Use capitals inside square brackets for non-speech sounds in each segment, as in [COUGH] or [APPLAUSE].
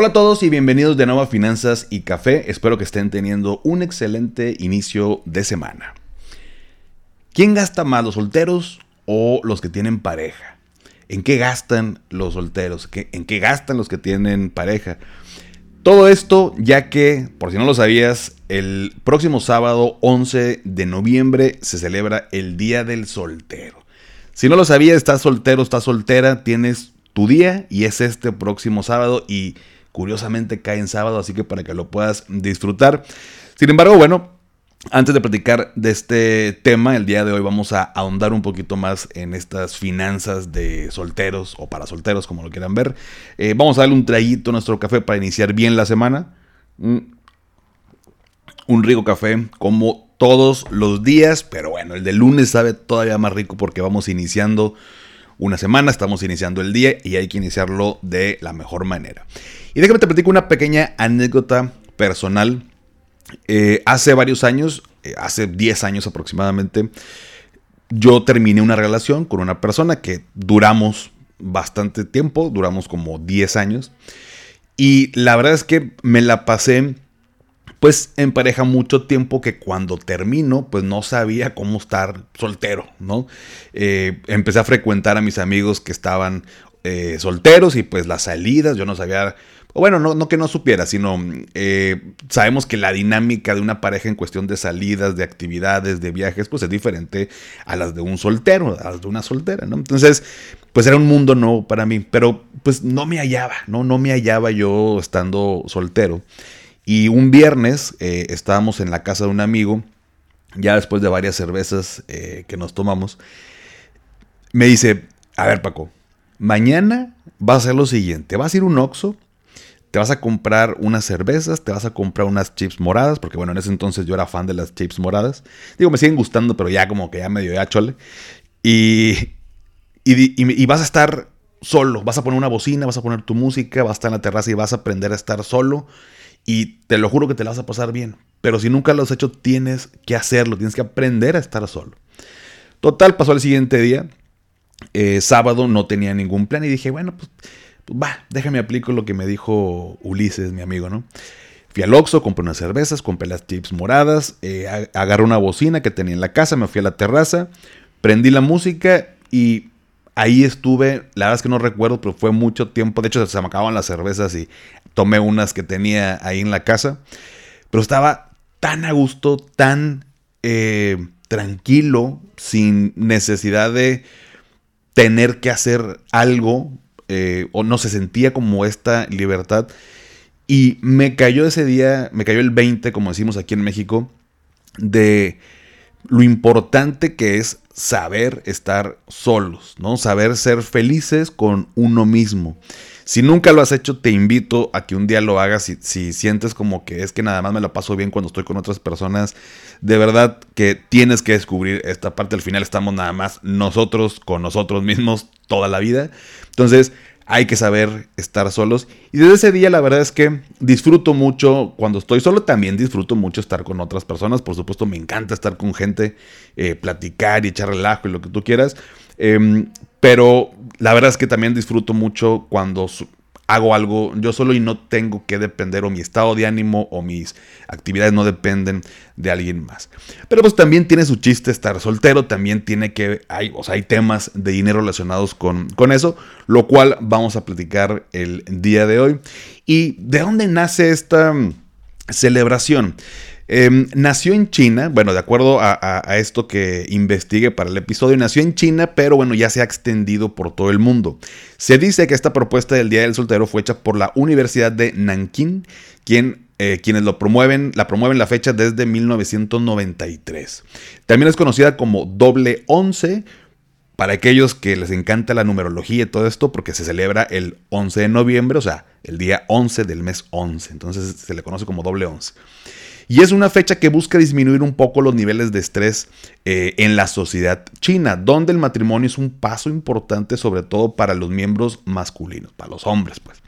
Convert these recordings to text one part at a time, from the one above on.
Hola a todos y bienvenidos de nuevo a Finanzas y Café. Espero que estén teniendo un excelente inicio de semana. ¿Quién gasta más, los solteros o los que tienen pareja? ¿En qué gastan los solteros? ¿En qué gastan los que tienen pareja? Todo esto ya que, por si no lo sabías, el próximo sábado 11 de noviembre se celebra el Día del Soltero. Si no lo sabías, estás soltero, estás soltera, tienes tu día y es este próximo sábado y Curiosamente cae en sábado, así que para que lo puedas disfrutar. Sin embargo, bueno, antes de platicar de este tema, el día de hoy vamos a ahondar un poquito más en estas finanzas de solteros o para solteros, como lo quieran ver. Eh, vamos a darle un traguito a nuestro café para iniciar bien la semana. Mm. Un rico café, como todos los días, pero bueno, el de lunes sabe todavía más rico porque vamos iniciando una semana, estamos iniciando el día y hay que iniciarlo de la mejor manera. Y déjame te platico una pequeña anécdota personal. Eh, hace varios años, eh, hace 10 años aproximadamente, yo terminé una relación con una persona que duramos bastante tiempo, duramos como 10 años. Y la verdad es que me la pasé pues en pareja mucho tiempo que cuando termino, pues no sabía cómo estar soltero, ¿no? Eh, empecé a frecuentar a mis amigos que estaban eh, solteros y pues las salidas, yo no sabía, bueno, no, no que no supiera, sino eh, sabemos que la dinámica de una pareja en cuestión de salidas, de actividades, de viajes, pues es diferente a las de un soltero, a las de una soltera, ¿no? Entonces, pues era un mundo nuevo para mí, pero pues no me hallaba, ¿no? No me hallaba yo estando soltero. Y un viernes eh, estábamos en la casa de un amigo, ya después de varias cervezas eh, que nos tomamos, me dice, a ver Paco, mañana vas a hacer lo siguiente, vas a ir un Oxxo, te vas a comprar unas cervezas, te vas a comprar unas chips moradas, porque bueno, en ese entonces yo era fan de las chips moradas. Digo, me siguen gustando, pero ya como que ya medio ya chole. Y, y, y, vas a estar solo, vas a poner una bocina, vas a poner tu música, vas a estar en la terraza y vas a aprender a estar solo y te lo juro que te la vas a pasar bien. Pero si nunca lo has hecho, tienes que hacerlo, tienes que aprender a estar solo. Total, pasó el siguiente día. Eh, sábado no tenía ningún plan y dije, bueno, pues, pues, va, déjame aplico lo que me dijo Ulises, mi amigo, ¿no? Fui al Oxxo, compré unas cervezas, compré las chips moradas, eh, agarré una bocina que tenía en la casa, me fui a la terraza, prendí la música y ahí estuve, la verdad es que no recuerdo, pero fue mucho tiempo. De hecho, se me acababan las cervezas y tomé unas que tenía ahí en la casa. Pero estaba tan a gusto, tan eh, tranquilo, sin necesidad de tener que hacer algo, eh, o no se sentía como esta libertad. Y me cayó ese día, me cayó el 20, como decimos aquí en México, de lo importante que es saber estar solos, ¿no? Saber ser felices con uno mismo. Si nunca lo has hecho, te invito a que un día lo hagas. Si, si, sientes como que es que nada más me la paso bien cuando estoy con otras personas, de verdad que tienes que descubrir esta parte. Al final estamos nada más nosotros con nosotros mismos toda la vida. Entonces, hay que saber estar solos. Y desde ese día la verdad es que disfruto mucho, cuando estoy solo también disfruto mucho estar con otras personas. Por supuesto me encanta estar con gente, eh, platicar y echar relajo y lo que tú quieras. Em, pero la verdad es que también disfruto mucho cuando hago algo yo solo y no tengo que depender o mi estado de ánimo o mis actividades no dependen de alguien más. Pero pues también tiene su chiste estar soltero, también tiene que, hay, o sea, hay temas de dinero relacionados con, con eso, lo cual vamos a platicar el día de hoy. ¿Y de dónde nace esta celebración? Em, nació en China, bueno, de acuerdo a, esto que investigué para el episodio, nació en China, pero bueno, ya se ha extendido por todo el mundo. Se dice que esta propuesta del Día del Soltero fue hecha por la Universidad de quien, eh, quienes lo promueven, la promueven la fecha desde 1993. También es conocida como doble once para aquellos que les encanta la numerología y todo esto, porque se celebra el 11 de noviembre, o sea, el día 11 del mes 11. Entonces se le conoce como doble once. Y es una fecha que busca disminuir un poco los niveles de estrés eh, en la sociedad china, donde el matrimonio es un paso importante sobre todo para los miembros masculinos, para los hombres pues.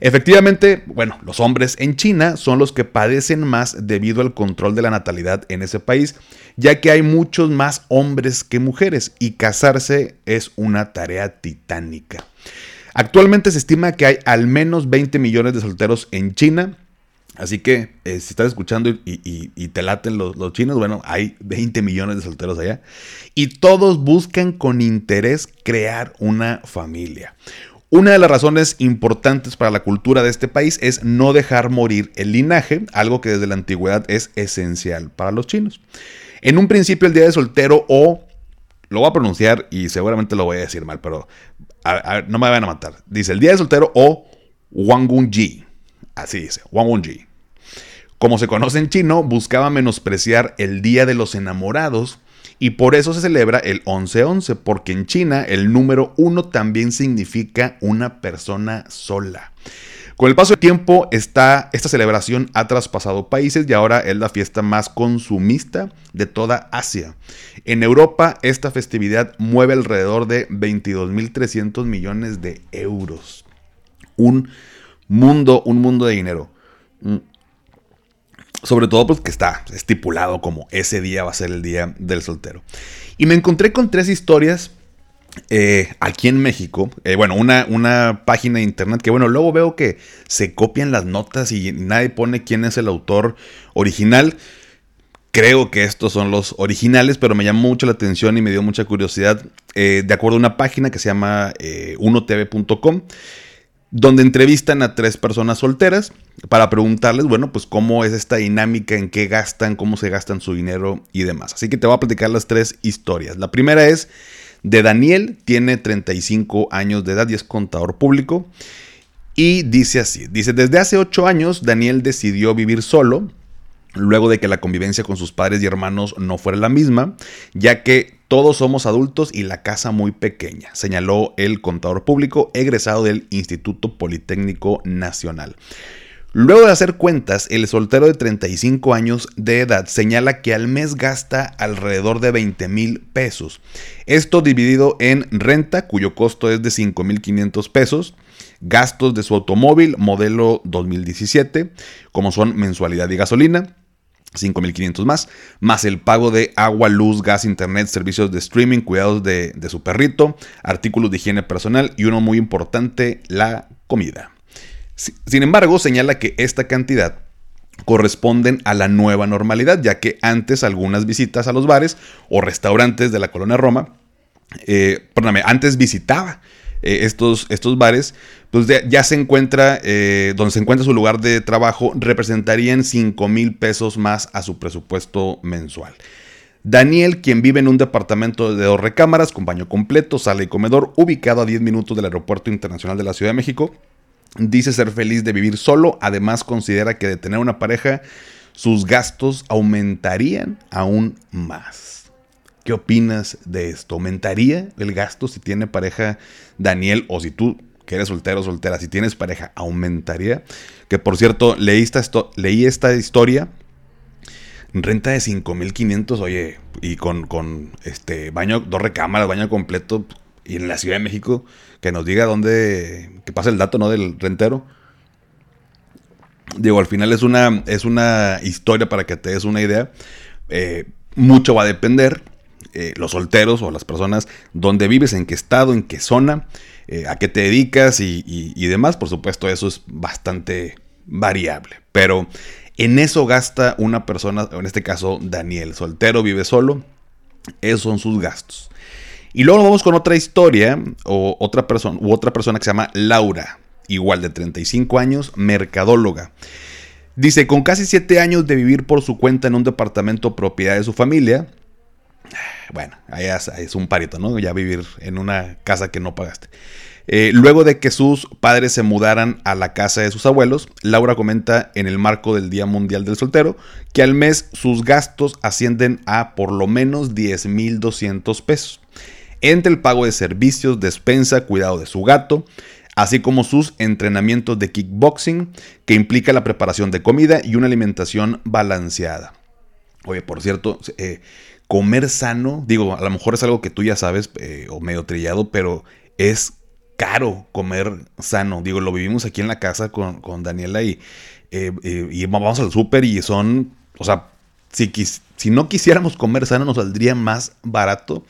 Efectivamente, bueno, los hombres en China son los que padecen más debido al control de la natalidad en ese país, ya que hay muchos más hombres que mujeres y casarse es una tarea titánica. Actualmente se estima que hay al menos 20 millones de solteros en China. Así que eh, si estás escuchando y, te laten los, chinos, bueno, hay 20 millones de solteros allá. Y todos buscan con interés crear una familia. Una de las razones importantes para la cultura de este país es no dejar morir el linaje, algo que desde la antigüedad es esencial para los chinos. En un principio el día de soltero o, lo voy a pronunciar y seguramente lo voy a decir mal, pero no me van a matar. Dice el día de soltero o Wangunji. Así dice, Wangunji. Como se conoce en chino, buscaba menospreciar el día de los enamorados y por eso se celebra el 11-11, porque en China el número 1 también significa una persona sola. Con el paso del tiempo, esta, esta celebración ha traspasado países y ahora es la fiesta más consumista de toda Asia. En Europa, esta festividad mueve alrededor de 22.300 millones de euros. Un mundo, un mundo de dinero. Sobre todo porque está estipulado como ese día va a ser el día del soltero. Y me encontré con tres historias eh, aquí en México. Eh, bueno, una, una, página de internet que, bueno, luego veo que se copian las notas y nadie pone quién es el autor original. Creo que estos son los originales, pero me llamó mucho la atención y me dio mucha curiosidad. Eh, de acuerdo a una página que se llama unotv.com donde entrevistan a tres personas solteras para preguntarles, bueno, pues cómo es esta dinámica, en qué gastan, cómo se gastan su dinero y demás. Así que te voy a platicar las tres historias. La primera es de Daniel, tiene 35 años de edad y es contador público. Y dice así, dice, desde hace 8 años Daniel decidió vivir solo, luego de que la convivencia con sus padres y hermanos no fuera la misma, ya que todos somos adultos y la casa muy pequeña, señaló el contador público egresado del Instituto Politécnico Nacional. Luego de hacer cuentas, el soltero de 35 años de edad señala que al mes gasta alrededor de 20 mil pesos. Esto dividido en renta, cuyo costo es de 5 mil 500 pesos, gastos de su automóvil modelo 2017, como son mensualidad y gasolina, 5.500 más, más el pago de agua, luz, gas, internet, servicios de streaming, cuidados de, su perrito, artículos de higiene personal y uno muy importante, la comida. Sin embargo, señala que esta cantidad corresponden a la nueva normalidad, ya que antes algunas visitas a los bares o restaurantes de la colonia Roma, eh, perdóname, antes visitaba eh, estos, estos bares, pues ya, se encuentra, eh, donde se encuentra su lugar de trabajo, representarían 5 mil pesos más a su presupuesto mensual. Daniel, quien vive en un departamento de dos recámaras con baño completo, sala y comedor, ubicado a 10 minutos del Aeropuerto Internacional de la Ciudad de México, dice ser feliz de vivir solo, además considera que de tener una pareja, sus gastos aumentarían aún más. ¿Qué opinas de esto? ¿Aumentaría el gasto si tiene pareja Daniel o si tú que eres soltero o soltera, si tienes pareja, aumentaría? Que por cierto, leí esta, leí esta historia. Renta de 5.500, oye, y con, con este baño, dos recámaras, baño completo, y en la Ciudad de México, que nos diga dónde, que pase el dato, ¿no? Del rentero. Digo, al final es una, es una historia para que te des una idea. Eh, mucho va a depender eh, los solteros o las personas, dónde vives, en qué estado, en qué zona, eh, a qué te dedicas y, demás. Por supuesto, eso es bastante variable. Pero en eso gasta una persona, en este caso Daniel, soltero, vive solo. Esos son sus gastos. Y luego vamos con otra historia o otra persona, u otra persona que se llama Laura, igual de 35 años, mercadóloga. Dice, con casi 7 años de vivir por su cuenta en un departamento propiedad de su familia, bueno, ahí es, un parito, ¿no? Ya vivir en una casa que no pagaste. Eh, luego de que sus padres se mudaran a la casa de sus abuelos, Laura comenta en el marco del Día Mundial del Soltero que al mes sus gastos ascienden a por lo menos 10.200 pesos. Entre el pago de servicios, despensa, cuidado de su gato, así como sus entrenamientos de kickboxing, que implica la preparación de comida y una alimentación balanceada. Oye, por cierto, eh, comer sano, digo, a lo mejor es algo que tú ya sabes eh, o medio trillado, pero es caro comer sano. Digo, lo vivimos aquí en la casa con, Daniela y, eh, y vamos al súper y son, o sea, si, si no quisiéramos comer sano nos saldría más barato.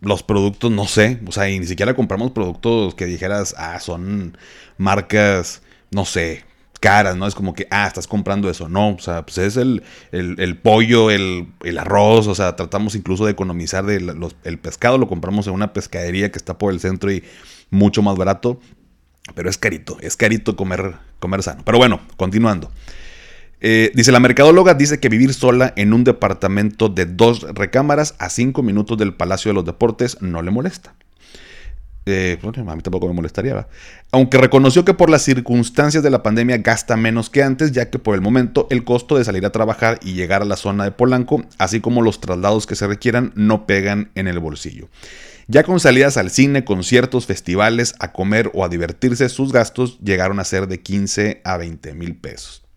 los productos, no sé, o sea, y ni siquiera compramos productos que dijeras, ah, son marcas, no sé, caras, ¿no? Es como que, ah, estás comprando eso. No, o sea, pues es el, pollo, el, arroz, o sea, tratamos incluso de economizar de el pescado, lo compramos en una pescadería que está por el centro y mucho más barato, pero es carito, es carito comer, comer sano. Pero bueno, continuando. Eh, dice la mercadóloga, dice que vivir sola en un departamento de dos recámaras a cinco minutos del Palacio de los Deportes no le molesta. Eh, a mí tampoco me molestaría. Aunque reconoció que por las circunstancias de la pandemia gasta menos que antes, ya que por el momento el costo de salir a trabajar y llegar a la zona de Polanco, así como los traslados que se requieran, no pegan en el bolsillo. Ya con salidas al cine, conciertos, festivales, a comer o a divertirse, sus gastos llegaron a ser de 15 a 20 mil pesos.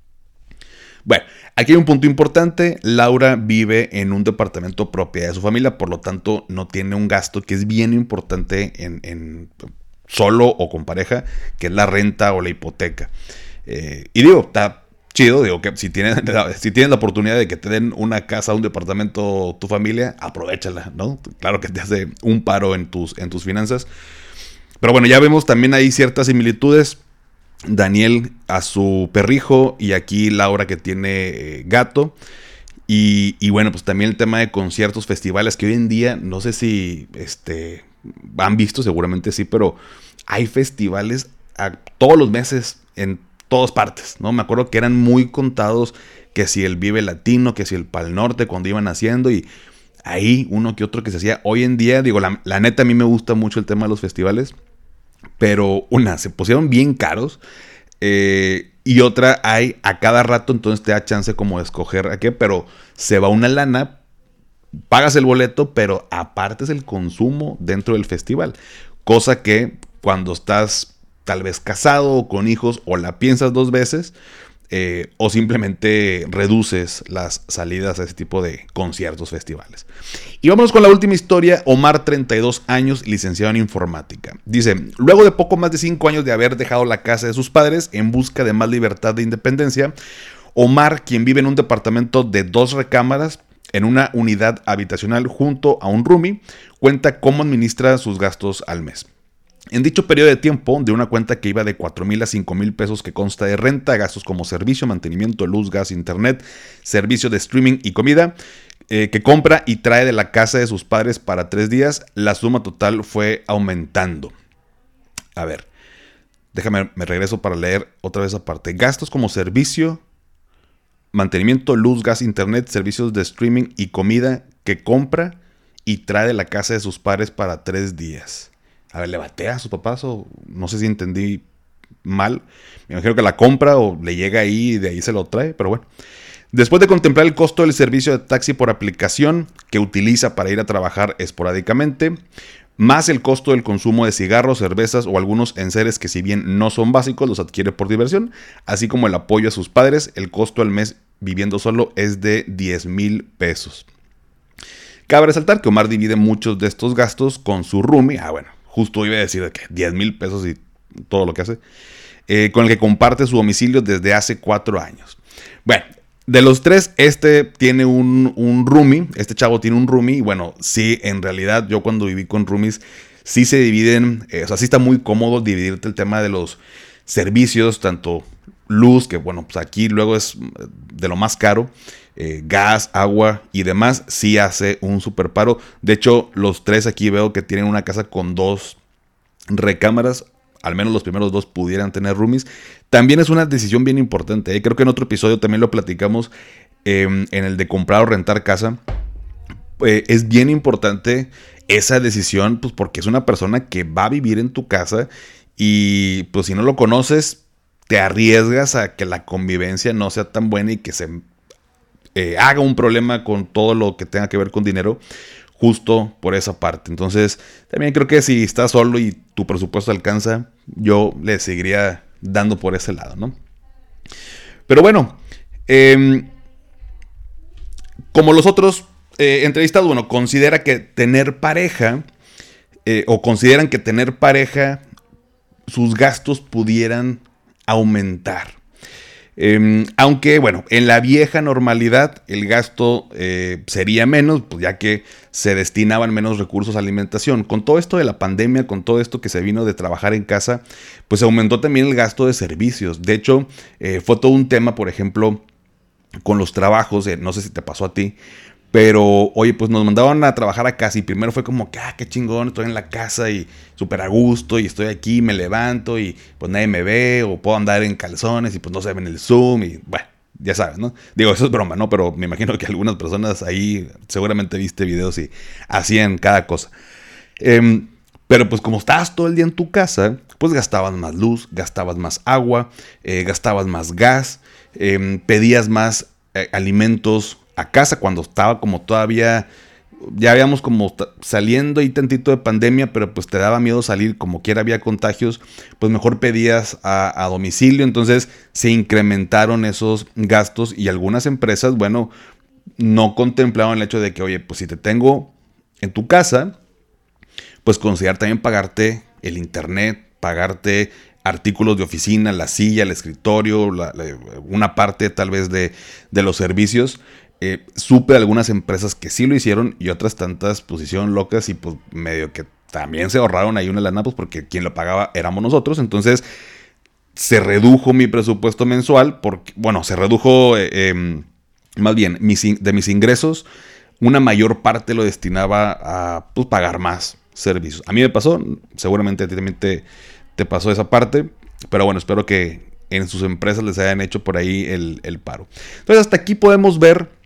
Bueno, aquí hay un punto importante. Laura vive en un departamento propiedad de su familia, por lo tanto no tiene un gasto que es bien importante en, solo o con pareja, que es la renta o la hipoteca. Eh, y digo, está chido, digo que si tienes, [LAUGHS] si tienes la oportunidad de que te den una casa, un departamento, tu familia, aprovechala, ¿no? Claro que te hace un paro en tus, en tus finanzas. Pero bueno, ya vemos también hay ciertas similitudes. Daniel a su perrijo y aquí Laura que tiene eh, gato. Y, bueno, pues también el tema de conciertos, festivales, que hoy en día, no sé si este, han visto, seguramente sí, pero hay festivales a, todos los meses en todas partes, ¿no? Me acuerdo que eran muy contados que si el Vive Latino, que si el Pal Norte, cuando iban haciendo y ahí uno que otro que se hacía. Hoy en día, digo, la, la neta a mí me gusta mucho el tema de los festivales pero una, se pusieron bien caros. Eh, y otra hay a cada rato, entonces te da chance como de escoger a qué, pero se va una lana, pagas el boleto, pero aparte es el consumo dentro del festival. Cosa que cuando estás tal vez casado o con hijos o la piensas dos veces, eh, o simplemente reduces las salidas a ese tipo de conciertos, festivales. Y vamos con la última historia. Omar, 32 años, licenciado en informática. Dice, luego de poco más de 5 años de haber dejado la casa de sus padres en busca de más libertad de independencia, Omar, quien vive en un departamento de dos recámaras, en una unidad habitacional junto a un roomie, cuenta cómo administra sus gastos al mes. En dicho periodo de tiempo, de una cuenta que iba de 4 mil a 5 mil pesos que consta de renta, gastos como servicio, mantenimiento, luz, gas, internet, servicio de streaming y comida, eh, que compra y trae de la casa de sus padres para tres días, la suma total fue aumentando. A ver, déjame, me regreso para leer otra vez aparte. Gastos como servicio, mantenimiento, luz, gas, internet, servicios de streaming y comida que compra y trae de la casa de sus padres para tres días a ver, le batea a sus papás o no sé si entendí mal. Me imagino que la compra o le llega ahí y de ahí se lo trae, pero bueno. Después de contemplar el costo del servicio de taxi por aplicación que utiliza para ir a trabajar esporádicamente, más el costo del consumo de cigarros, cervezas o algunos enseres que si bien no son básicos, los adquiere por diversión, así como el apoyo a sus padres, el costo al mes viviendo solo es de 10 mil pesos. Cabe resaltar que Omar divide muchos de estos gastos con su roomie, ah bueno, justo iba a decir que 10 mil pesos y todo lo que hace, eh, con el que comparte su domicilio desde hace cuatro años. Bueno, de los tres, este tiene un, un roomie, este chavo tiene un roomie, y bueno, sí, en realidad yo cuando viví con roomies, sí se dividen, eh, o sea, sí está muy cómodo dividirte el tema de los servicios, tanto luz, que bueno, pues aquí luego es de lo más caro, eh, gas, agua y demás, sí hace un super paro. De hecho, los tres aquí veo que tienen una casa con dos recámaras. Al menos los primeros dos pudieran tener roomies. También es una decisión bien importante. ¿eh? Creo que en otro episodio también lo platicamos em, en el de comprar o rentar casa. Eh, es bien importante esa decisión, pues porque es una persona que va a vivir en tu casa y pues si no lo conoces, te arriesgas a que la convivencia no sea tan buena y que se eh, haga un problema con todo lo que tenga que ver con dinero, justo por esa parte. Entonces, también creo que si estás solo y tu presupuesto alcanza, yo le seguiría dando por ese lado, ¿no? Pero bueno, em, como los otros eh, entrevistados, bueno, considera que tener pareja, eh, o consideran que tener pareja, sus gastos pudieran aumentar. Em, aunque, bueno, en la vieja normalidad el gasto eh, sería menos, pues ya que se destinaban menos recursos a alimentación. Con todo esto de la pandemia, con todo esto que se vino de trabajar en casa, pues aumentó también el gasto de servicios. De hecho, eh, fue todo un tema, por ejemplo, con los trabajos, eh, no sé si te pasó a ti, pero, oye, pues nos mandaban a trabajar a casa y primero fue como que, ah, qué chingón, estoy en la casa y súper a gusto y estoy aquí, me levanto y pues nadie me ve o puedo andar en calzones y pues no se ven el Zoom y bueno, ya sabes, ¿no? Digo, eso es broma, ¿no? Pero me imagino que algunas personas ahí seguramente viste videos y hacían cada cosa. Em, pero pues como estabas todo el día en tu casa, pues gastabas más luz, gastabas más agua, eh, gastabas más gas, em, pedías más eh, alimentos a casa cuando estaba como todavía, ya habíamos como saliendo ahí tantito de pandemia, pero pues te daba miedo salir, como quiera había contagios, pues mejor pedías a, domicilio, entonces se incrementaron esos gastos y algunas empresas, bueno, no contemplaban el hecho de que, oye, pues si te tengo en tu casa, pues considerar también pagarte el internet, pagarte artículos de oficina, la silla, el escritorio, una parte tal vez de, de los servicios. Eh, supe algunas empresas que sí lo hicieron y otras tantas pusieron hicieron locas y pues medio que también se ahorraron ahí una lana pues porque quien lo pagaba éramos nosotros. Entonces se redujo mi presupuesto mensual porque, bueno, se redujo eh, em, más bien de mis ingresos. Una mayor parte lo destinaba a pues, pagar más servicios. A mí me pasó, seguramente a ti también te, te pasó esa parte, pero bueno, espero que en sus empresas les hayan hecho por ahí el, el paro. Entonces hasta aquí podemos ver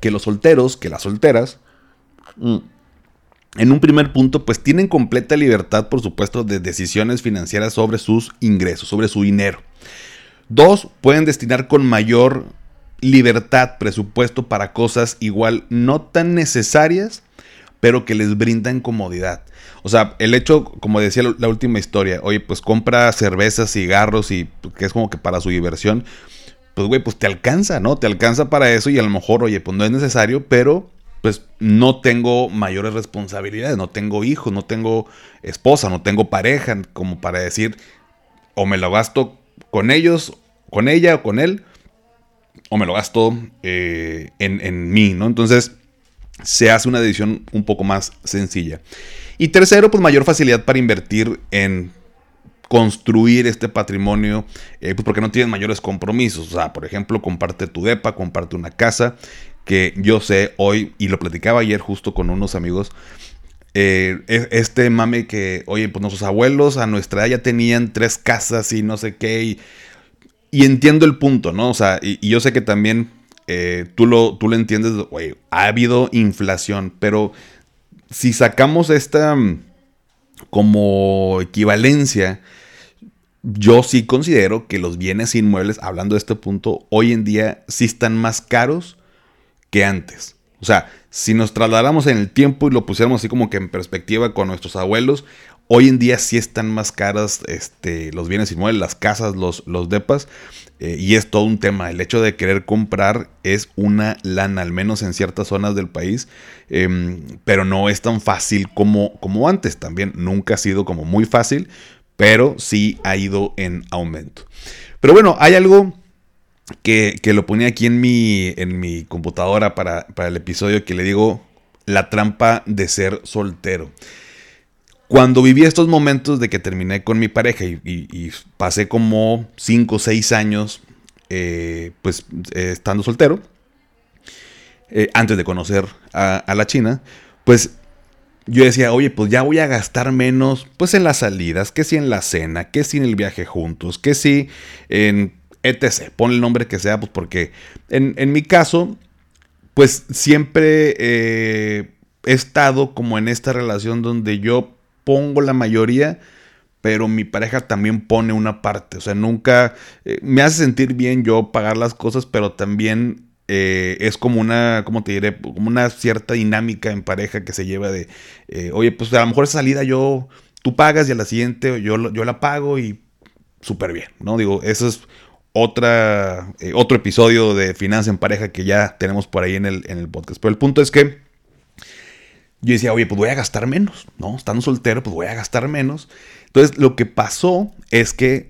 que los solteros, que las solteras, mm, en un primer punto, pues tienen completa libertad, por supuesto, de decisiones financieras sobre sus ingresos, sobre su dinero. Dos, pueden destinar con mayor libertad presupuesto para cosas igual no tan necesarias, pero que les brindan comodidad. O sea, el hecho, como decía la última historia, oye, pues compra cervezas, cigarros y pues, que es como que para su diversión pues güey, pues te alcanza, ¿no? Te alcanza para eso y a lo mejor, oye, pues no es necesario, pero pues no tengo mayores responsabilidades, no tengo hijos, no tengo esposa, no tengo pareja, como para decir, o me lo gasto con ellos, con ella o con él, o me lo gasto eh, en, en mí, ¿no? Entonces se hace una decisión un poco más sencilla. Y tercero, pues mayor facilidad para invertir en construir este patrimonio, eh, pues porque no tienes mayores compromisos. O sea, por ejemplo, comparte tu depa, comparte una casa, que yo sé hoy, y lo platicaba ayer justo con unos amigos, eh, e, este mame que, oye, pues nuestros abuelos a nuestra edad ya tenían tres casas y no sé qué, y, entiendo el punto, ¿no? O sea, y, yo sé que también eh, tú, lo, tú lo entiendes, oye, ha habido inflación, pero si sacamos esta mm, como equivalencia, yo sí considero que los bienes inmuebles, hablando de este punto, hoy en día sí están más caros que antes. O sea, si nos trasladáramos en el tiempo y lo pusiéramos así como que en perspectiva con nuestros abuelos, hoy en día sí están más caras este, los bienes inmuebles, las casas, los, depas. Eh, y es todo un tema. El hecho de querer comprar es una lana, al menos en ciertas zonas del país. Em, pero no es tan fácil como, como antes. También nunca ha sido como muy fácil pero sí ha ido en aumento. Pero bueno, hay algo que, lo ponía aquí en mi, en mi computadora para, el episodio que le digo la trampa de ser soltero. Cuando viví estos momentos de que terminé con mi pareja y, pasé como 5 o 6 años eh, pues eh, estando soltero, eh, antes de conocer a, a la China, pues yo decía, oye, pues ya voy a gastar menos, pues en las salidas, que si en la cena, que si en el viaje juntos, que si en etc. Pon el nombre que sea, pues porque en, mi caso, pues siempre eh, he estado como en esta relación donde yo pongo la mayoría, pero mi pareja también pone una parte. O sea, nunca eh, me hace sentir bien yo pagar las cosas, pero también eh, es como una, ¿cómo te diré? Como una cierta dinámica en pareja que se lleva de, eh, oye, pues a lo mejor esa salida yo, tú pagas y a la siguiente yo, yo la pago y súper bien, ¿no? Digo, eso es otra, eh, otro episodio de Finanza en Pareja que ya tenemos por ahí en el, en el podcast. Pero el punto es que yo decía, oye, pues voy a gastar menos, ¿no? Estando soltero, pues voy a gastar menos. Entonces, lo que pasó es que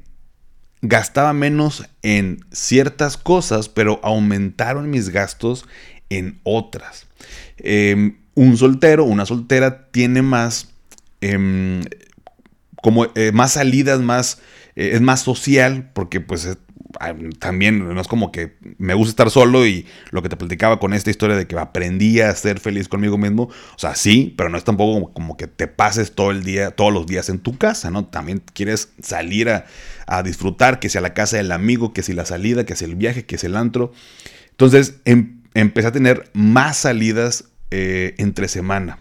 gastaba menos en ciertas cosas, pero aumentaron mis gastos en otras. Em, un soltero, una soltera tiene más, em, como eh, más salidas, más, eh, es más social, porque pues también no es como que me gusta estar solo y lo que te platicaba con esta historia de que aprendí a ser feliz conmigo mismo, o sea, sí, pero no es tampoco como, que te pases todo el día, todos los días en tu casa, ¿no? También quieres salir a, disfrutar, que sea la casa del amigo, que si la salida, que sea el viaje, que sea el antro. Entonces em, empecé a tener más salidas eh, entre semana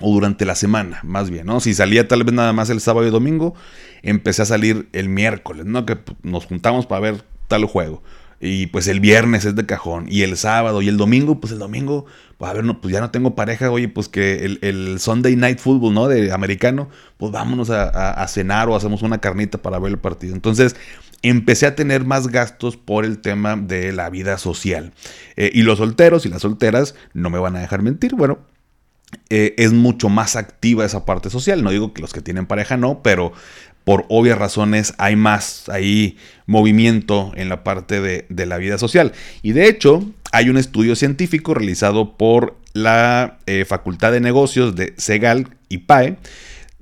o durante la semana, más bien, ¿no? Si salía tal vez nada más el sábado y domingo, empecé a salir el miércoles, ¿no? Que nos juntamos para ver tal juego. Y pues el viernes es de cajón. Y el sábado y el domingo, pues el domingo, pues a ver, no, pues ya no tengo pareja, oye, pues que el, Sunday Night Football, ¿no? De americano, pues vámonos a, cenar o hacemos una carnita para ver el partido. Entonces, empecé a tener más gastos por el tema de la vida social. Eh, y los solteros y las solteras no me van a dejar mentir. Bueno, eh, es mucho más activa esa parte social. No digo que los que tienen pareja no, pero por obvias razones hay más ahí movimiento en la parte de, la vida social. Y de hecho, hay un estudio científico realizado por la eh, Facultad de Negocios de Segal y PAE.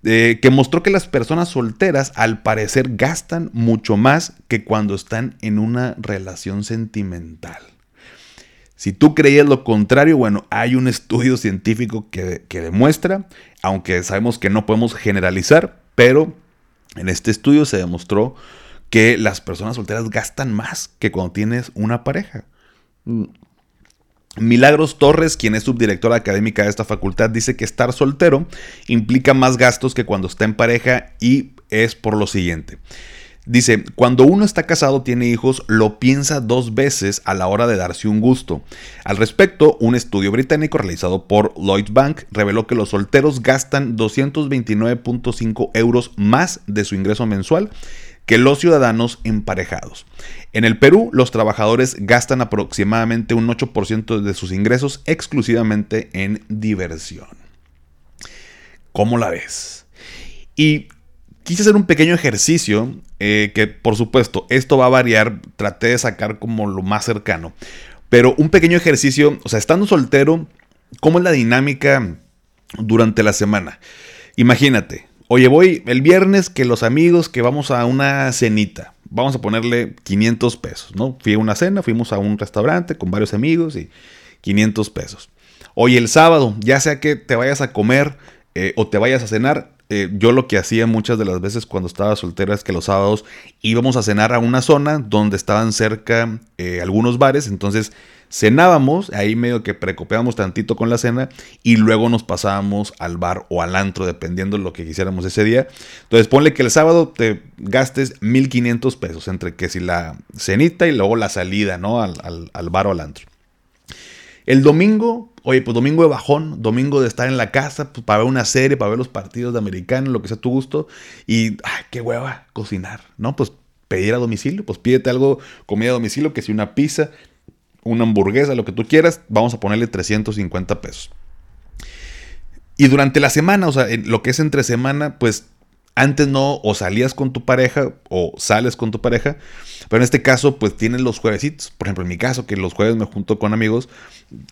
Eh, que mostró que las personas solteras al parecer gastan mucho más que cuando están en una relación sentimental. Si tú creías lo contrario, bueno, hay un estudio científico que, demuestra, aunque sabemos que no podemos generalizar, pero en este estudio se demostró que las personas solteras gastan más que cuando tienes una pareja. Mm. Milagros Torres, quien es subdirectora académica de esta facultad, dice que estar soltero implica más gastos que cuando está en pareja y es por lo siguiente. Dice, cuando uno está casado, tiene hijos, lo piensa dos veces a la hora de darse un gusto. Al respecto, un estudio británico realizado por Lloyd Bank reveló que los solteros gastan 229.5 euros más de su ingreso mensual que los ciudadanos emparejados. En el Perú, los trabajadores gastan aproximadamente un 8% de sus ingresos exclusivamente en diversión. ¿Cómo la ves? Y quise hacer un pequeño ejercicio eh, que por supuesto esto va a variar, traté de sacar como lo más cercano, pero un pequeño ejercicio, o sea, estando soltero, ¿cómo es la dinámica durante la semana? Imagínate, oye, voy el viernes que los amigos que vamos a una cenita, vamos a ponerle 500 pesos, ¿no? Fui a una cena, fuimos a un restaurante con varios amigos y 500 pesos. Oye, el sábado, ya sea que te vayas a comer eh, o te vayas a cenar, eh, yo lo que hacía muchas de las veces cuando estaba soltera es que los sábados íbamos a cenar a una zona donde estaban cerca eh, algunos bares, entonces cenábamos, ahí medio que precopeábamos tantito con la cena y luego nos pasábamos al bar o al antro, dependiendo de lo que quisiéramos ese día. Entonces ponle que el sábado te gastes 1500 pesos entre que si la cenita y luego la salida, ¿no? Al, al bar o al antro. El domingo, oye, pues domingo de bajón, domingo de estar en la casa, pues para ver una serie, para ver los partidos de americano, lo que sea tu gusto. Y, ay, qué hueva, cocinar, ¿no? Pues pedir a domicilio, pues pídete algo, comida a domicilio, que si una pizza, una hamburguesa, lo que tú quieras, vamos a ponerle 350 pesos. Y durante la semana, o sea, lo que es entre semana, pues antes no, o salías con tu pareja o sales con tu pareja, pero en este caso, pues tienes los juevesitos. Por ejemplo, en mi caso, que los jueves me junto con amigos,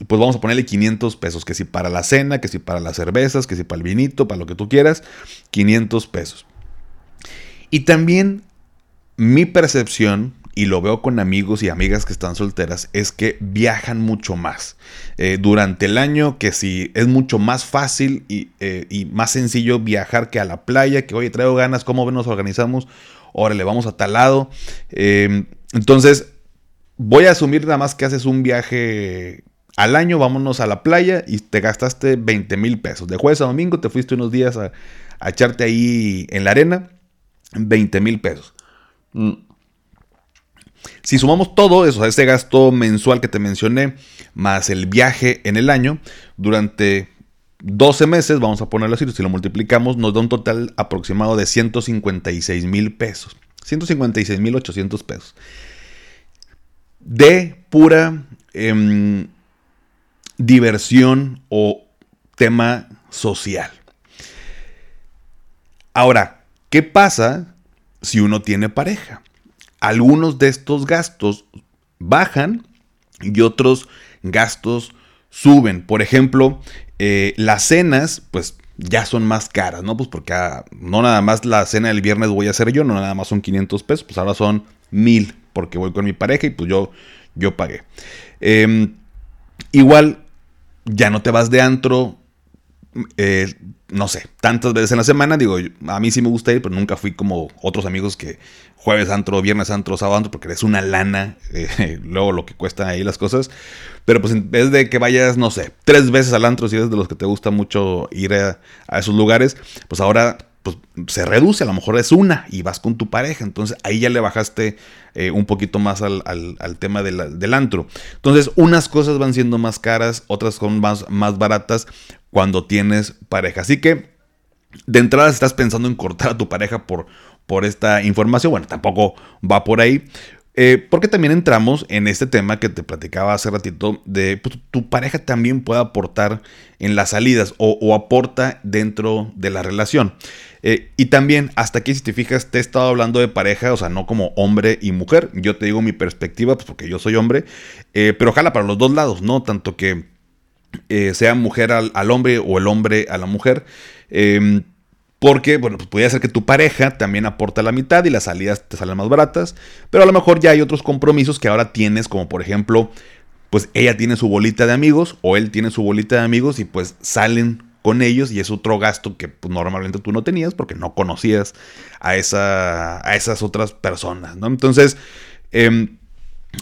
pues vamos a ponerle 500 pesos, que si para la cena, que si para las cervezas, que si para el vinito, para lo que tú quieras, 500 pesos. Y también mi percepción y lo veo con amigos y amigas que están solteras, es que viajan mucho más. Eh, durante el año, que si es mucho más fácil eh, y, más sencillo viajar que a la playa, que oye, traigo ganas, ¿cómo nos organizamos? Órale, vamos a tal lado. Eh, entonces, voy a asumir nada más que haces un viaje al año, vámonos a la playa y te gastaste 20 mil pesos. De jueves a domingo te fuiste unos días a, a echarte ahí en la arena, 20 mil pesos. Mm. Si sumamos todo eso, ese gasto mensual que te mencioné, más el viaje en el año, durante 12 meses, vamos a ponerlo así, si lo multiplicamos, nos da un total aproximado de 156 mil pesos. 156 mil 800 pesos. De pura em, diversión o tema social. Ahora, ¿qué pasa si uno tiene pareja? Algunos de estos gastos bajan y otros gastos suben. Por ejemplo, eh, las cenas, pues ya son más caras, ¿no? Pues porque ah, no nada más la cena del viernes voy a hacer yo, no nada más son 500 pesos, pues ahora son 1000 porque voy con mi pareja y pues yo, yo pagué. Em, igual, ya no te vas de antro, eh, no sé, tantas veces en la semana. Digo, a mí sí me gusta ir, pero nunca fui como otros amigos que jueves antro, viernes antro, sábado antro, porque es una lana, [LAUGHS] eh, luego lo que cuestan ahí las cosas. Pero pues en vez de que vayas, no sé, tres veces al antro, si eres de los que te gusta mucho ir a, esos lugares, pues ahora pues, se reduce, a lo mejor es una y vas con tu pareja. Entonces ahí ya le bajaste eh, un poquito más al, tema del antro. Entonces unas cosas van siendo más caras, otras son más, más baratas cuando tienes pareja. Así que de entrada si estás pensando en cortar a tu pareja por, por esta información, bueno, tampoco va por ahí. Eh, porque también entramos en este tema que te platicaba hace ratito de pues, tu pareja también puede aportar en las salidas o, aporta dentro de la relación. Eh, y también, hasta aquí, si te fijas, te he estado hablando de pareja, o sea, no como hombre y mujer. Yo te digo mi perspectiva, pues porque yo soy hombre, eh, pero ojalá para los dos lados, ¿no? Tanto que sea mujer al, al, hombre o el hombre a la mujer. Em, porque, bueno, pues podría ser que tu pareja también aporta la mitad y las salidas te salen más baratas. Pero a lo mejor ya hay otros compromisos que ahora tienes, como por ejemplo, pues ella tiene su bolita de amigos o él tiene su bolita de amigos y pues salen con ellos y es otro gasto que pues, normalmente tú no tenías porque no conocías a, esa, a esas otras personas, ¿no? Entonces, em,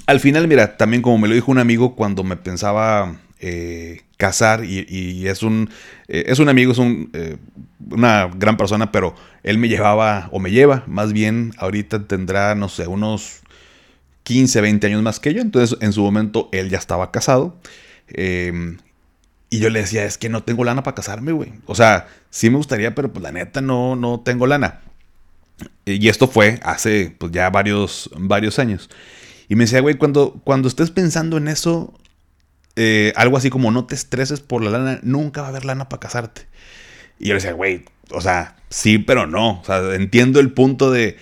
al final, mira, también como me lo dijo un amigo cuando me pensaba eh, casar y, es, un, eh, es un amigo, es un, eh, una gran persona, pero él me llevaba, o me lleva, más bien, ahorita tendrá, no sé, unos 15, 20 años más que yo, entonces en su momento él ya estaba casado. Em, y yo le decía, es que no tengo lana para casarme, güey. O sea, sí me gustaría, pero pues la neta no, no tengo lana. Y esto fue hace pues ya varios, varios años. Y me decía, güey, cuando, cuando estés pensando en eso, eh, algo así como no te estreses por la lana, nunca va a haber lana para casarte. Y yo le decía, güey, o sea, sí, pero no. O sea, entiendo el punto de,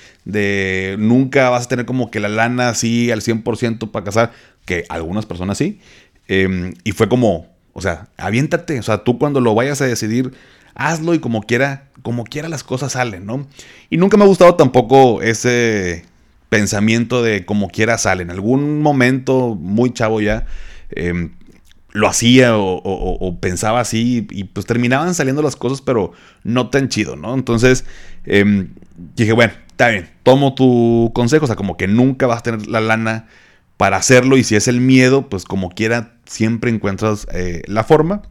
nunca vas a tener como que la lana así al 100% para casar, que algunas personas sí. Em, y fue como, o sea, aviéntate. O sea, tú cuando lo vayas a decidir, hazlo y como quiera, como quiera las cosas salen, ¿no? Y nunca me ha gustado tampoco ese pensamiento de como quiera salen. En algún momento, muy chavo ya, em, lo hacía o, pensaba así y pues terminaban saliendo las cosas, pero no tan chido, ¿no? Entonces em, dije, bueno, está bien, tomo tu consejo, o sea, como que nunca vas a tener la lana para hacerlo y si es el miedo, pues como quiera, siempre encuentras eh, la forma.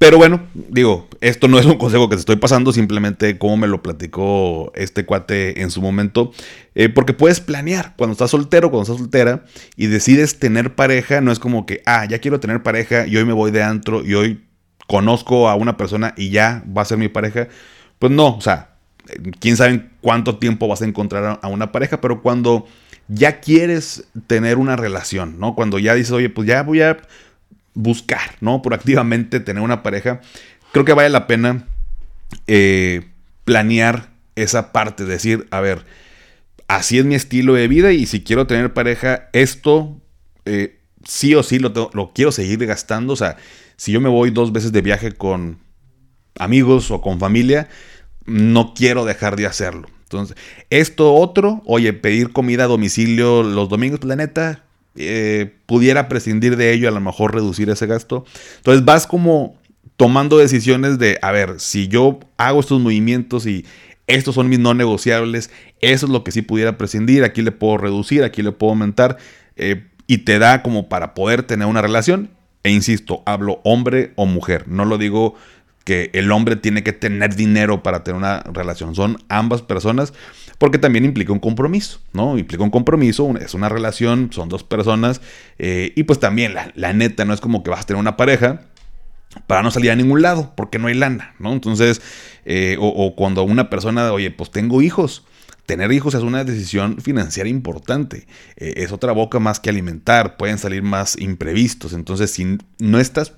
Pero bueno, digo, esto no es un consejo que te estoy pasando, simplemente como me lo platicó este cuate en su momento. Eh, porque puedes planear cuando estás soltero, cuando estás soltera y decides tener pareja, no es como que, ah, ya quiero tener pareja y hoy me voy de antro y hoy conozco a una persona y ya va a ser mi pareja. Pues no, o sea, quién sabe cuánto tiempo vas a encontrar a una pareja, pero cuando ya quieres tener una relación, ¿no? Cuando ya dices, oye, pues ya voy a buscar, ¿no? Proactivamente tener una pareja, creo que vale la pena eh, planear esa parte, decir, a ver, así es mi estilo de vida y si quiero tener pareja, esto eh, sí o sí lo, lo quiero seguir gastando, o sea, si yo me voy dos veces de viaje con amigos o con familia, no quiero dejar de hacerlo. Entonces, esto otro, oye, pedir comida a domicilio los domingos, pues la neta, eh, pudiera prescindir de ello, a lo mejor reducir ese gasto. Entonces vas como tomando decisiones de, a ver, si yo hago estos movimientos y estos son mis no negociables, eso es lo que sí pudiera prescindir, aquí le puedo reducir, aquí le puedo aumentar, eh, y te da como para poder tener una relación. E insisto, hablo hombre o mujer, no lo digo que el hombre tiene que tener dinero para tener una relación, son ambas personas, porque también implica un compromiso, ¿no? Implica un compromiso, es una relación, son dos personas, eh, y pues también la, la neta, no es como que vas a tener una pareja para no salir a ningún lado, porque no hay lana, ¿no? Entonces, eh, o, cuando una persona, oye, pues tengo hijos. Tener hijos es una decisión financiera importante. Eh, es otra boca más que alimentar. Pueden salir más imprevistos. Entonces, si no estás,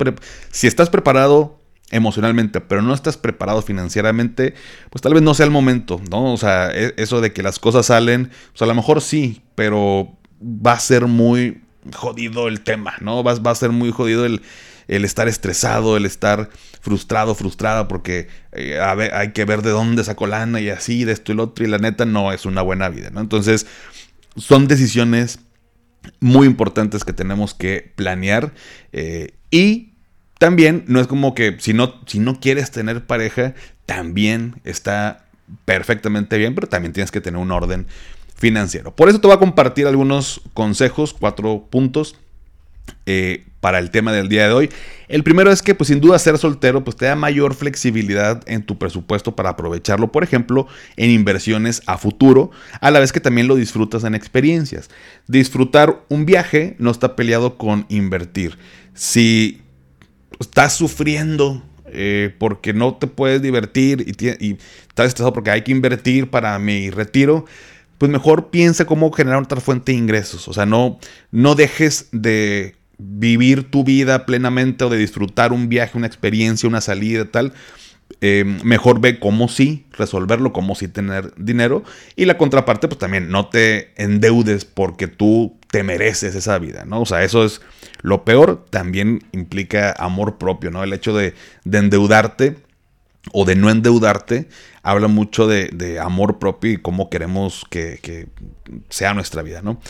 si estás preparado emocionalmente, pero no estás preparado financieramente, pues tal vez no sea el momento, ¿no? O sea, e, eso de que las cosas salen, pues a lo mejor sí, pero va a ser muy jodido el tema, ¿no? Va, va a ser muy jodido el, el estar estresado, el estar frustrado, frustrada, porque eh, hay que ver de dónde sacó lana y así, de esto y lo otro, y la neta no es una buena vida, ¿no? Entonces, son decisiones muy importantes que tenemos que planear eh, y también no es como que si no, si no quieres tener pareja, también está perfectamente bien, pero también tienes que tener un orden financiero. Por eso te voy a compartir algunos consejos, cuatro puntos eh, para el tema del día de hoy. El primero es que, pues sin duda, ser soltero, pues te da mayor flexibilidad en tu presupuesto para aprovecharlo, por ejemplo, en inversiones a futuro, a la vez que también lo disfrutas en experiencias. Disfrutar un viaje no está peleado con invertir. Si estás sufriendo eh, porque no te puedes divertir y, estás estresado porque hay que invertir para mi retiro, pues mejor piensa cómo generar otra fuente de ingresos. O sea, no, no dejes de vivir tu vida plenamente o de disfrutar un viaje, una experiencia, una salida, tal. Eh, mejor ve cómo sí resolverlo, cómo sí tener dinero. Y la contraparte, pues también no te endeudes porque tú te mereces esa vida, ¿no? O sea, eso es lo peor. También implica amor propio, ¿no? El hecho de, de endeudarte o de no endeudarte, habla mucho de, amor propio y cómo queremos que, sea nuestra vida, ¿no?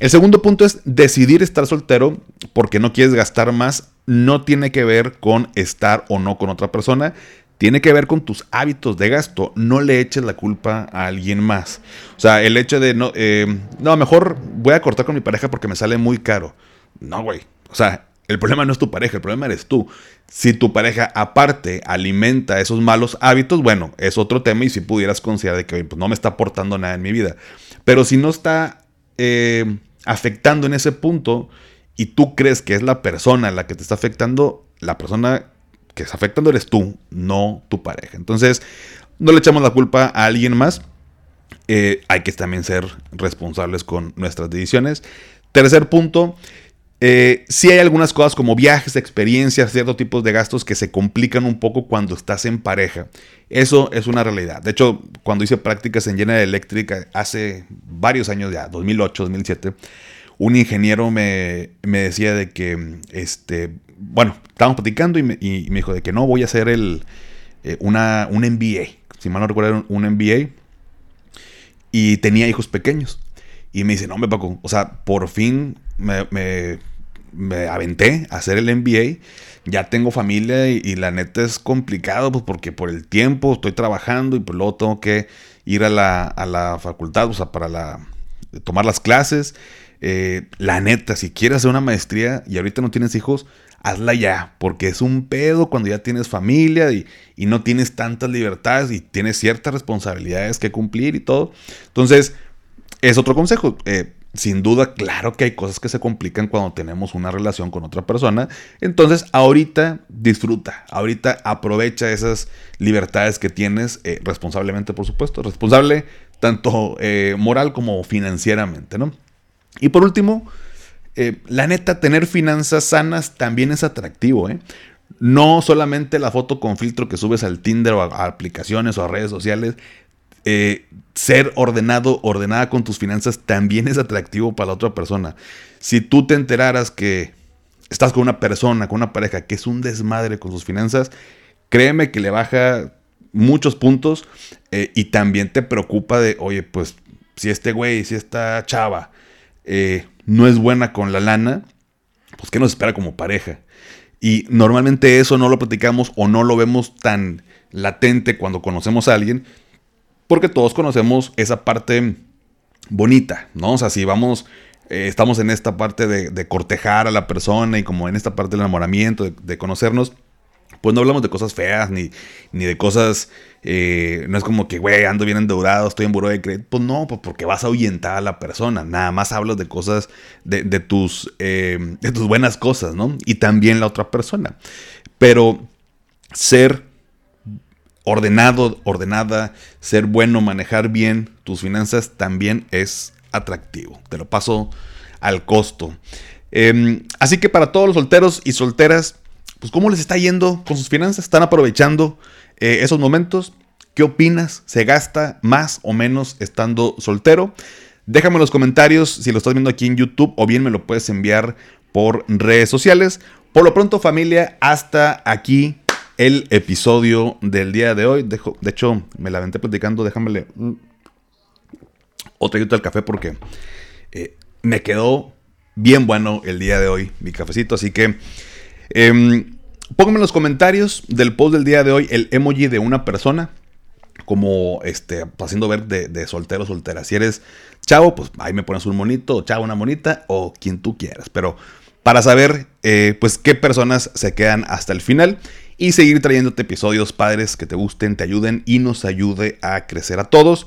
El segundo punto es decidir estar soltero porque no quieres gastar más. No tiene que ver con estar o no con otra persona. Tiene que ver con tus hábitos de gasto. No le eches la culpa a alguien más. O sea, el hecho de no, eh, no, mejor voy a cortar con mi pareja porque me sale muy caro. No, güey. O sea, el problema no es tu pareja, el problema eres tú. Si tu pareja aparte alimenta esos malos hábitos, bueno, es otro tema y si pudieras considerar que pues, no me está aportando nada en mi vida. Pero si no está eh, afectando en ese punto y tú crees que es la persona la que te está afectando, la persona que está afectando eres tú, no tu pareja. Entonces, no le echamos la culpa a alguien más. Eh, hay que también ser responsables con nuestras decisiones. Tercer punto, eh, sí hay algunas cosas como viajes, experiencias, ciertos tipos de gastos que se complican un poco cuando estás en pareja. Eso es una realidad. De hecho, cuando hice prácticas en General Electric hace varios años ya, 2008, 2007, un ingeniero me, decía de que, este, bueno, estábamos platicando y me, dijo de que no, voy a hacer el, eh, una, un MBA. Si mal no recuerdo, un MBA. Y tenía hijos pequeños. Y me dice, no, me Paco, o sea, por fin me, me aventé a hacer el MBA. Ya tengo familia y, la neta es complicado, pues porque por el tiempo estoy trabajando y pues luego tengo que ir a la, a la facultad, o sea, para la, tomar las clases. Eh, la neta, si quieres hacer una maestría y ahorita no tienes hijos, hazla ya, porque es un pedo cuando ya tienes familia y, no tienes tantas libertades y tienes ciertas responsabilidades que cumplir y todo. Entonces, es otro consejo. Eh, sin duda, claro que hay cosas que se complican cuando tenemos una relación con otra persona. Entonces, ahorita disfruta, ahorita aprovecha esas libertades que tienes eh, responsablemente, por supuesto. Responsable tanto eh, moral como financieramente, ¿no? Y por último, eh, la neta, tener finanzas sanas también es atractivo, ¿eh? No solamente la foto con filtro que subes al Tinder o a aplicaciones o a redes sociales, eh, ser ordenado, ordenada con tus finanzas también es atractivo para la otra persona. Si tú te enteraras que estás con una persona, con una pareja que es un desmadre con sus finanzas, créeme que le baja muchos puntos eh, y también te preocupa de, oye, pues si este güey, si esta chava eh, no es buena con la lana, pues ¿qué nos espera como pareja? Y normalmente eso no lo platicamos o no lo vemos tan latente cuando conocemos a alguien, porque todos conocemos esa parte bonita, ¿no? O sea, si vamos, eh, estamos en esta parte de, cortejar a la persona y como en esta parte del enamoramiento, de, conocernos, pues no hablamos de cosas feas ni, ni de cosas. Eh, no es como que, güey, ando bien endeudado, estoy en buró de crédito. Pues no, pues porque vas a ahuyentar a la persona. Nada más hablas de cosas, de, tus, eh, de tus buenas cosas, ¿no? Y también la otra persona. Pero ser ordenado, ordenada, ser bueno, manejar bien tus finanzas también es atractivo. Te lo paso al costo. Em, así que para todos los solteros y solteras, pues ¿cómo les está yendo con sus finanzas? ¿Están aprovechando eh, esos momentos? ¿Qué opinas? ¿Se gasta más o menos estando soltero? Déjame en los comentarios si lo estás viendo aquí en YouTube o bien me lo puedes enviar por redes sociales. Por lo pronto familia, hasta aquí el episodio del día de hoy. de hecho, me la aventé platicando, déjamele otro al café porque eh, me quedó bien bueno el día de hoy mi cafecito. Así que eh, pónganme en los comentarios del post del día de hoy el emoji de una persona. Como este, haciendo ver de, soltero soltera. Si eres chavo, pues ahí me pones un monito, chavo, una monita, o quien tú quieras. Pero para saber, eh, pues, qué personas se quedan hasta el final y seguir trayéndote episodios padres que te gusten, te ayuden y nos ayude a crecer a todos.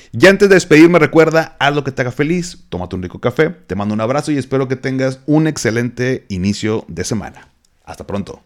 Y antes de despedirme, recuerda, haz lo que te haga feliz, tómate un rico café, te mando un abrazo y espero que tengas un excelente inicio de semana. Hasta pronto.